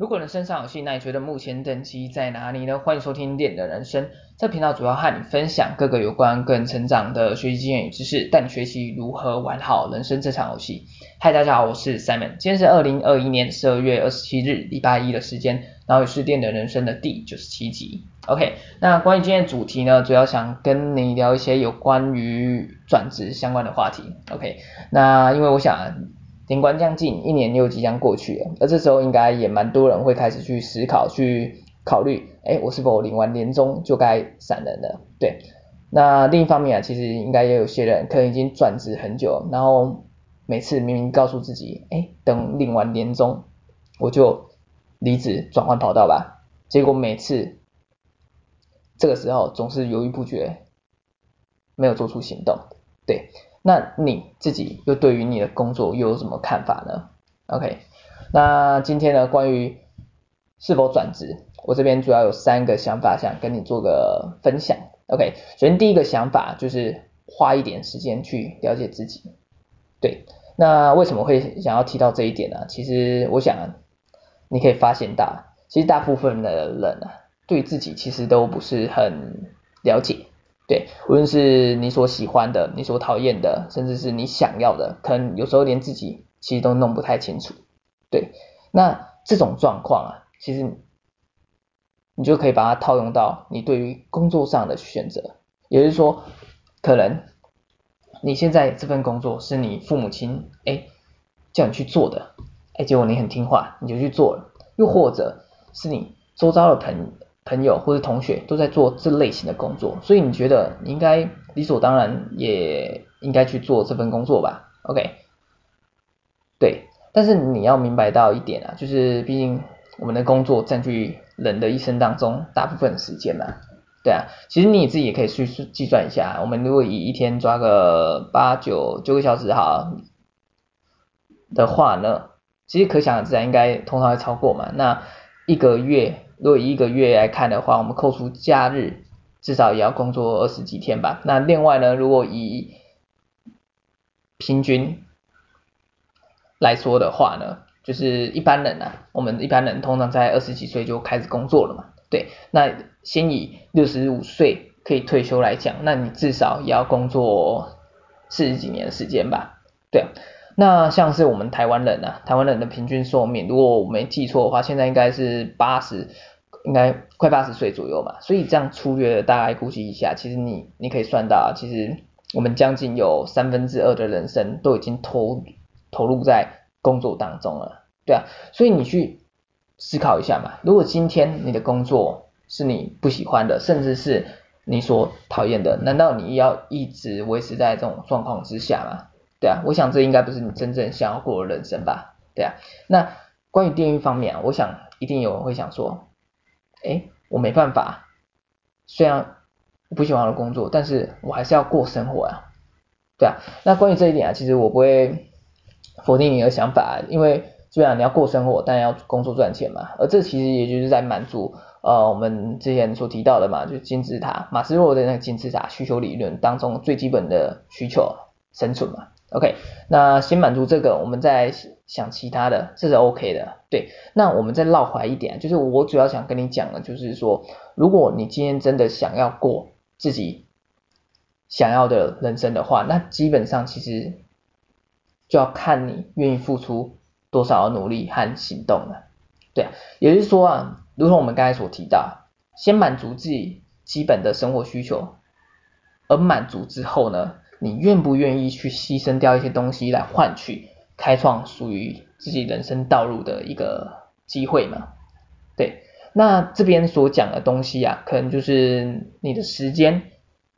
如果人生尚有戏，那你觉得目前等级在哪里呢？欢迎收听练的人生，这频道主要和你分享各个有关个人成长的学习经验与知识，带你学习如何玩好人生这场游戏。嗨，大家好，我是 Simon，今天是二零二一年十二月二十七日，礼拜一的时间，然后也是练的人生的第九十七集。OK，那关于今天的主题呢，主要想跟你聊一些有关于转职相关的话题。OK，那因为我想。年关将近，一年又即将过去了，而这时候应该也蛮多人会开始去思考、去考虑，哎，我是否领完年终就该闪人了？对，那另一方面啊，其实应该也有些人可能已经转职很久，然后每次明明告诉自己，哎，等领完年终我就离职转换跑道吧，结果每次这个时候总是犹豫不决，没有做出行动，对。那你自己又对于你的工作又有什么看法呢？OK，那今天呢，关于是否转职，我这边主要有三个想法想跟你做个分享。OK，首先第一个想法就是花一点时间去了解自己。对，那为什么会想要提到这一点呢？其实我想你可以发现到，其实大部分的人啊，对自己其实都不是很了解。对，无论是你所喜欢的，你所讨厌的，甚至是你想要的，可能有时候连自己其实都弄不太清楚。对，那这种状况啊，其实你就可以把它套用到你对于工作上的选择，也就是说，可能你现在这份工作是你父母亲哎叫你去做的，哎结果你很听话，你就去做了，又或者是你周遭的朋友。朋友或者同学都在做这类型的工作，所以你觉得你应该理所当然也应该去做这份工作吧？OK，对，但是你要明白到一点啊，就是毕竟我们的工作占据人的一生当中大部分时间嘛，对啊，其实你自己也可以去计算一下，我们如果以一天抓个八九九个小时好的话呢，其实可想而知啊，应该通常会超过嘛，那一个月。如果以一个月来看的话，我们扣除假日，至少也要工作二十几天吧。那另外呢，如果以平均来说的话呢，就是一般人啊，我们一般人通常在二十几岁就开始工作了嘛。对，那先以六十五岁可以退休来讲，那你至少也要工作四十几年的时间吧。对。那像是我们台湾人啊，台湾人的平均寿命，如果我没记错的话，现在应该是八十，应该快八十岁左右嘛。所以这样粗略的大概估计一下，其实你你可以算到，其实我们将近有三分之二的人生都已经投投入在工作当中了，对啊。所以你去思考一下嘛，如果今天你的工作是你不喜欢的，甚至是你所讨厌的，难道你要一直维持在这种状况之下吗？对啊，我想这应该不是你真正想要过的人生吧？对啊，那关于电影方面啊，我想一定有人会想说，哎，我没办法，虽然不喜欢我的工作，但是我还是要过生活啊。对啊，那关于这一点啊，其实我不会否定你的想法，因为虽然你要过生活，但要工作赚钱嘛，而这其实也就是在满足呃我们之前所提到的嘛，就金字塔，马斯洛的那个金字塔需求理论当中最基本的需求，生存嘛。OK，那先满足这个，我们再想其他的，这是 OK 的。对，那我们再绕回来一点，就是我主要想跟你讲的，就是说，如果你今天真的想要过自己想要的人生的话，那基本上其实就要看你愿意付出多少的努力和行动了。对，也就是说啊，如同我们刚才所提到，先满足自己基本的生活需求，而满足之后呢，你愿不愿意去牺牲掉一些东西来换取开创属于自己人生道路的一个机会嘛？对，那这边所讲的东西啊，可能就是你的时间、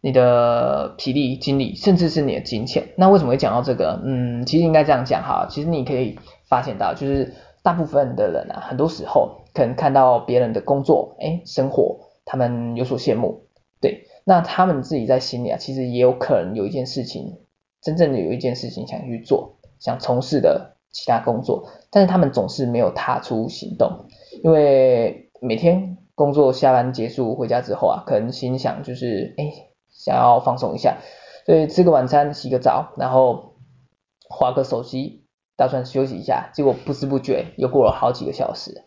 你的体力、精力，甚至是你的金钱。那为什么会讲到这个？嗯，其实应该这样讲哈，其实你可以发现到，就是大部分的人啊，很多时候可能看到别人的工作、哎，生活，他们有所羡慕，对。那他们自己在心里啊，其实也有可能有一件事情，真正的有一件事情想去做，想从事的其他工作，但是他们总是没有踏出行动，因为每天工作下班结束回家之后啊，可能心想就是，哎，想要放松一下，所以吃个晚餐，洗个澡，然后划个手机，打算休息一下，结果不知不觉又过了好几个小时，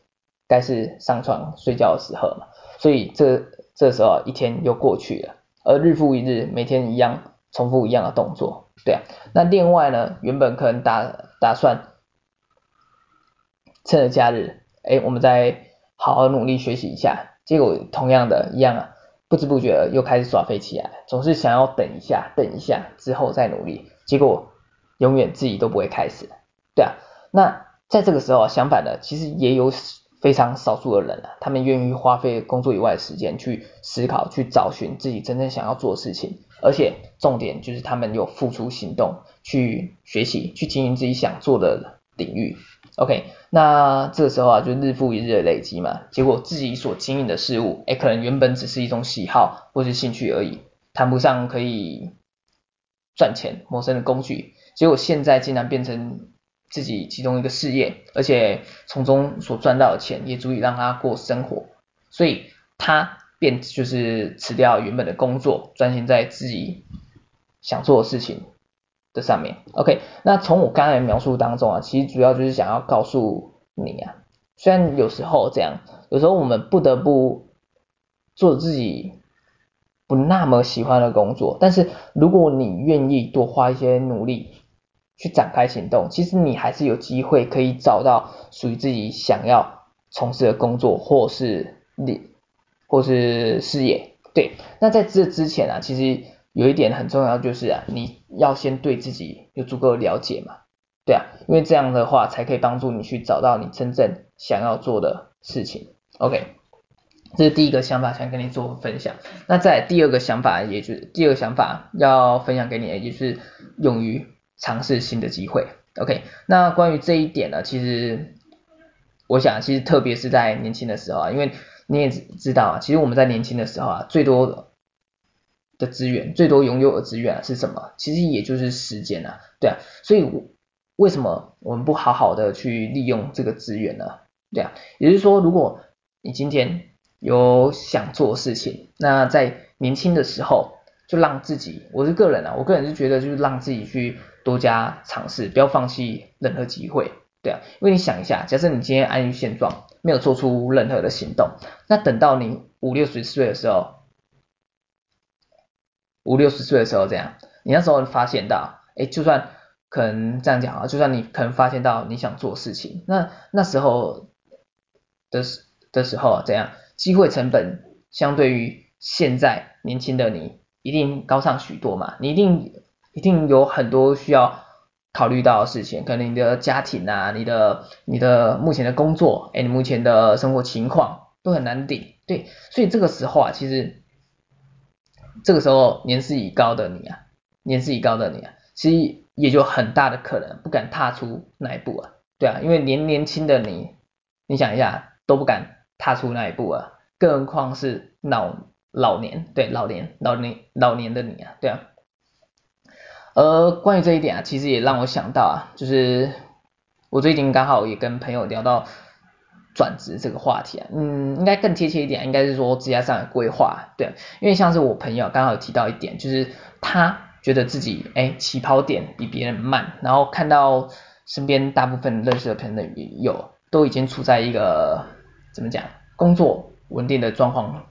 该是上床睡觉的时候嘛，所以这这时候一天又过去了，而日复一日，每天一样重复一样的动作，对啊，那另外呢，原本可能打打算趁着假日，哎，我们再好好努力学习一下，结果同样的一样啊。不知不觉又开始耍废起来，总是想要等一下，等一下之后再努力，结果永远自己都不会开始。对啊，那在这个时候相反的，其实也有非常少数的人啊，他们愿意花费工作以外的时间去思考，去找寻自己真正想要做的事情，而且重点就是他们有付出行动去学习，去经营自己想做的领域。OK，那这时候啊，就日复一日的累积嘛，结果自己所经营的事物，哎，可能原本只是一种喜好或是兴趣而已，谈不上可以赚钱谋生的工具，结果现在竟然变成自己其中一个事业，而且从中所赚到的钱也足以让他过生活，所以他便就是辞掉原本的工作，专心在自己想做的事情。的上面，OK，那从我刚才描述当中啊，其实主要就是想要告诉你啊，虽然有时候这样，有时候我们不得不做自己不那么喜欢的工作，但是如果你愿意多花一些努力去展开行动，其实你还是有机会可以找到属于自己想要从事的工作，或是你，或是事业。对，那在这之前啊，其实。有一点很重要，就是啊，你要先对自己有足够的了解嘛，对啊，因为这样的话才可以帮助你去找到你真正想要做的事情。OK，这是第一个想法，想跟你做分享。那在第二个想法，也就是第二个想法要分享给你，也就是勇于尝试新的机会。OK，那关于这一点呢，其实我想，其实特别是在年轻的时候啊，因为你也知道啊，其实我们在年轻的时候啊，最多。的资源最多拥有的资源是什么？其实也就是时间啊，对啊，所以为什么我们不好好的去利用这个资源呢？对啊，也就是说，如果你今天有想做事情，那在年轻的时候就让自己，我是个人啊，我个人是觉得就是让自己去多加尝试，不要放弃任何机会，对啊，因为你想一下，假设你今天安于现状，没有做出任何的行动，那等到你五六十岁的时候。五六十岁的时候，这样，你那时候发现到，哎，就算可能这样讲啊，就算你可能发现到你想做事情，那那时候的时的时候，这样，机会成本相对于现在年轻的你，一定高上许多嘛，你一定一定有很多需要考虑到的事情，可能你的家庭啊，你的你的目前的工作，哎，你目前的生活情况都很难顶，对，所以这个时候啊，其实。这个时候年事已高的你啊，年事已高的你啊，其实也就很大的可能不敢踏出那一步啊，对啊，因为年年轻的你，你想一下都不敢踏出那一步啊，更何况是老老年，对，老年老年老年的你啊，对啊。而关于这一点啊，其实也让我想到啊，就是我最近刚好也跟朋友聊到。转职这个话题啊，嗯，应该更贴切一点，应该是说职业上的规划，对，因为像是我朋友刚好提到一点，就是他觉得自己哎起跑点比别人慢，然后看到身边大部分认识的朋友都已经处在一个怎么讲工作稳定的状况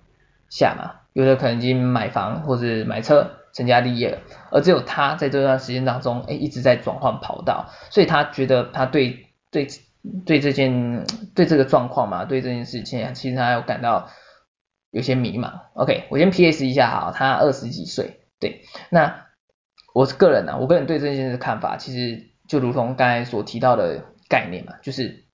下嘛，有的可能已经买房或者买车成家立业了，而只有他在这段时间当中哎一直在转换跑道，所以他觉得他对对。对这件对这个状况嘛，对这件事情，其实他有感到有些迷茫。OK，我先 PS 一下哈，他二十几岁，对，那我是个人呢、啊，我个人对这件事的看法，其实就如同刚才所提到的概念嘛，就是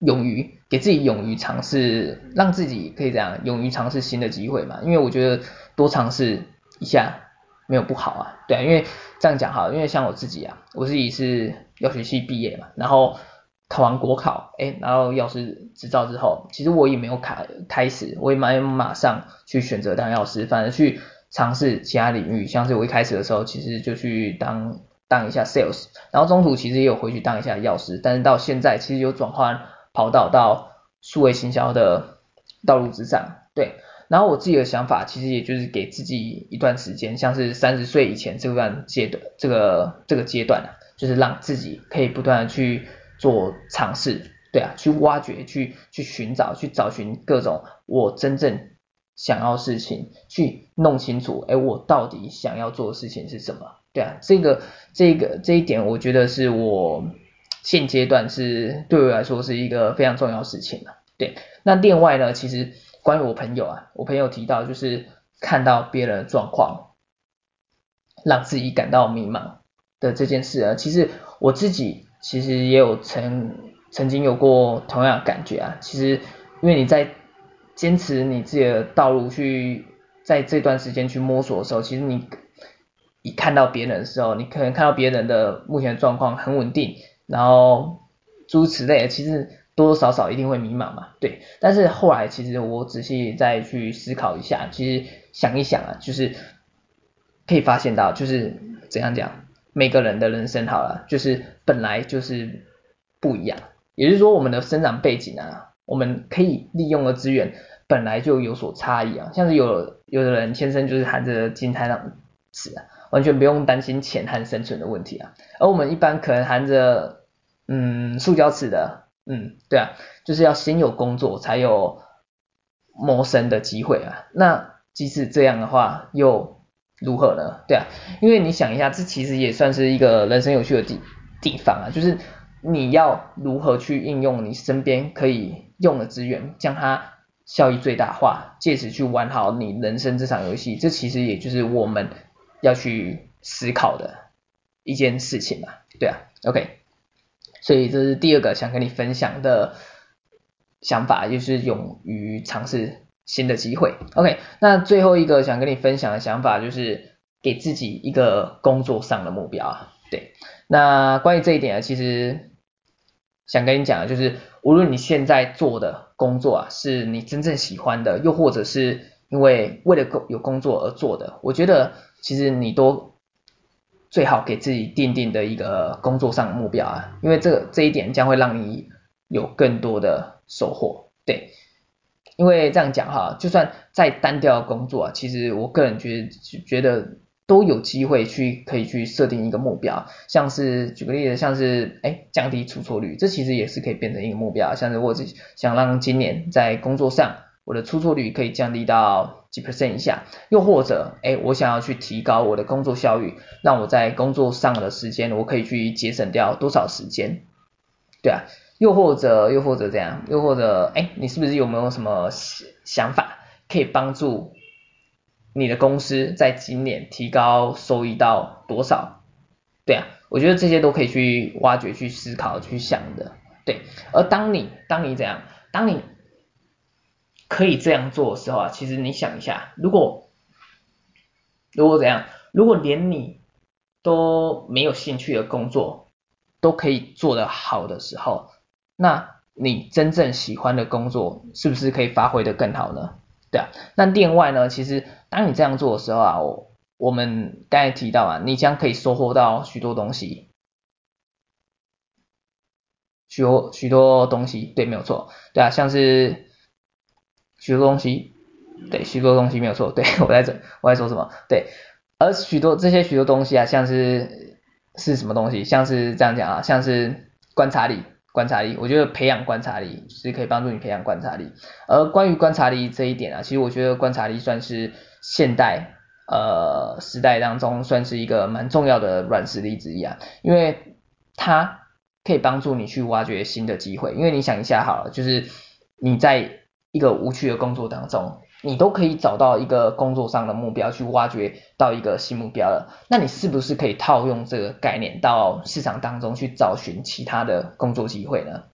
勇于给自己勇于尝试，让自己可以这样勇于尝试新的机会嘛，因为我觉得多尝试一下没有不好啊，对啊，因为这样讲好，因为像我自己啊，我自己是药学系毕业嘛，然后。考完国考，哎，然后药师执照之后，其实我也没有开开始，我也没马上去选择当药师，反而去尝试其他领域，像是我一开始的时候，其实就去当当一下 sales，然后中途其实也有回去当一下药师，但是到现在其实有转换跑道到数位行销的道路之上，对，然后我自己的想法其实也就是给自己一段时间，像是三十岁以前这段阶段，这个这个阶段啊，就是让自己可以不断的去。做尝试，对啊，去挖掘，去去寻找，去找寻各种我真正想要事情，去弄清楚，哎，我到底想要做的事情是什么？对啊，这个这个这一点，我觉得是我现阶段是对我来说是一个非常重要的事情了。对，那另外呢，其实关于我朋友啊，我朋友提到就是看到别人的状况，让自己感到迷茫的这件事啊，其实我自己其实也有曾曾经有过同样感觉啊。其实因为你在坚持你自己的道路去在这段时间去摸索的时候，其实你一看到别人的时候，你可能看到别人的目前的状况很稳定，然后诸此类的，其实多多少少一定会迷茫嘛，对。但是后来其实我仔细再去思考一下，其实想一想啊，就是。可以发现到，就是怎样讲，每个人的人生好了，就是本来就是不一样。也就是说，我们的生长背景啊，我们可以利用的资源本来就有所差异啊。像是有有的人天生就是含着金汤匙啊，完全不用担心钱和生存的问题啊。而我们一般可能含着嗯塑胶尺的，嗯，对啊，就是要先有工作才有谋生的机会啊。那即使这样的话，又如何呢？对啊，因为你想一下，这其实也算是一个人生有趣的地地方啊，就是你要如何去应用你身边可以用的资源，将它效益最大化，借此去玩好你人生这场游戏。这其实也就是我们要去思考的一件事情嘛。对啊，OK，所以这是第二个想跟你分享的想法，就是勇于尝试。新的机会，OK，那最后一个想跟你分享的想法就是给自己一个工作上的目标啊，对，那关于这一点啊，其实想跟你讲的就是，无论你现在做的工作啊是你真正喜欢的，又或者是因为为了工有工作而做的，我觉得其实你都最好给自己定定的一个工作上的目标啊，因为这这一点将会让你有更多的收获，对。因为这样讲哈，就算再单调工作啊，其实我个人觉得觉得都有机会去可以去设定一个目标，像是举个例子，像是哎降低出错率，这其实也是可以变成一个目标。像是我只想让今年在工作上我的出错率可以降低到几 percent 以下，又或者哎我想要去提高我的工作效率，让我在工作上的时间我可以去节省掉多少时间，对啊。又或者，又或者这样，又或者，哎，你是不是有没有什么想法可以帮助你的公司在今年提高收益到多少？对啊，我觉得这些都可以去挖掘、去思考、去想的。对，而当你当你怎样，当你可以这样做的时候啊，其实你想一下，如果如果怎样，如果连你都没有兴趣的工作都可以做得好的时候，那你真正喜欢的工作是不是可以发挥的更好呢？对啊，那另外呢，其实当你这样做的时候啊，我我们刚才提到啊，你将可以收获到许多东西，许多许多东西，对，没有错，对啊，像是许多东西，对，许多东西没有错，对，我在这我在说什么？对，而许多这些许多东西啊，像是是什么东西？像是这样讲啊，像是观察力。观察力，我觉得培养观察力是可以帮助你培养观察力。而关于观察力这一点啊，其实我觉得观察力算是现代呃时代当中算是一个蛮重要的软实力之一啊，因为它可以帮助你去挖掘新的机会。因为你想一下好了，就是你在一个无趣的工作当中。你都可以找到一个工作上的目标，去挖掘到一个新目标了。那你是不是可以套用这个概念到市场当中去找寻其他的工作机会呢？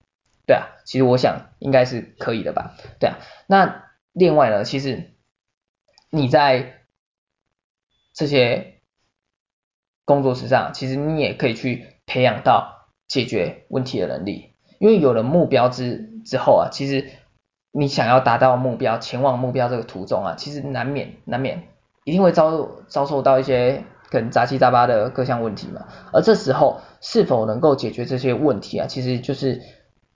对啊，其实我想应该是可以的吧。对啊，那另外呢，其实你在这些工作室上，其实你也可以去培养到解决问题的能力，因为有了目标之之后啊，其实。你想要达到目标，前往目标这个途中啊，其实难免难免一定会遭遭受到一些可能杂七杂八的各项问题嘛。而这时候是否能够解决这些问题啊，其实就是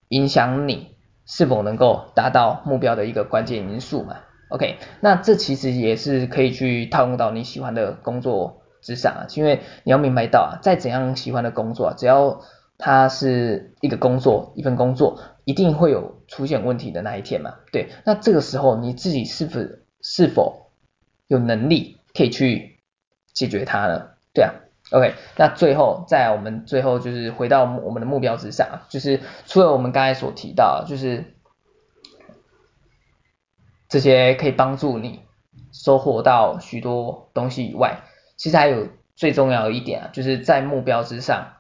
影响你是否能够达到目标的一个关键因素嘛。OK，那这其实也是可以去套用到你喜欢的工作之上啊，因为你要明白到啊，再怎样喜欢的工作啊，只要它是一个工作，一份工作一定会有出现问题的那一天嘛，对，那这个时候你自己是否是否有能力可以去解决它呢？对啊，OK，那最后在我们最后就是回到我们的目标之上，就是除了我们刚才所提到，就是这些可以帮助你收获到许多东西以外，其实还有最重要的一点啊，就是在目标之上，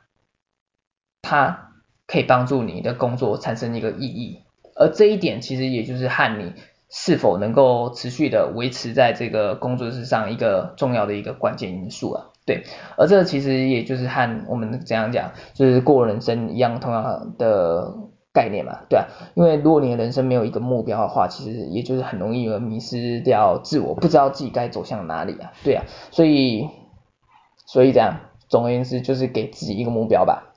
它可以帮助你的工作产生一个意义，而这一点其实也就是和你是否能够持续的维持在这个工作之上一个重要的一个关键因素啊。对，而这其实也就是和我们怎样讲，就是过人生一样同样的概念嘛，对啊，因为如果你的人生没有一个目标的话，其实也就是很容易而迷失掉自我，不知道自己该走向哪里啊，对啊，所以所以这样，总而言之就是给自己一个目标吧，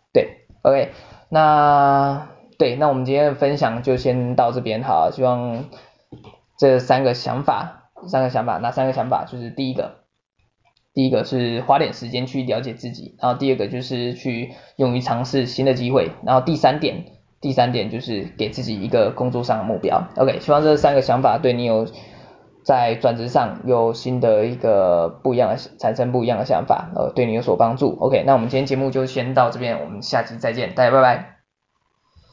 ，OK，那对，那我们今天的分享就先到这边好，希望这三个想法，三个想法，哪三个想法？就是第一个。第一个是花点时间去了解自己，然后第二个就是去勇于尝试新的机会，然后第三点，第三点就是给自己一个工作上的目标。OK，希望这三个想法对你有在转职上有新的一个不一样的产生不一样的想法，呃，对你有所帮助。OK，那我们今天节目就先到这边，我们下期再见，大家拜拜。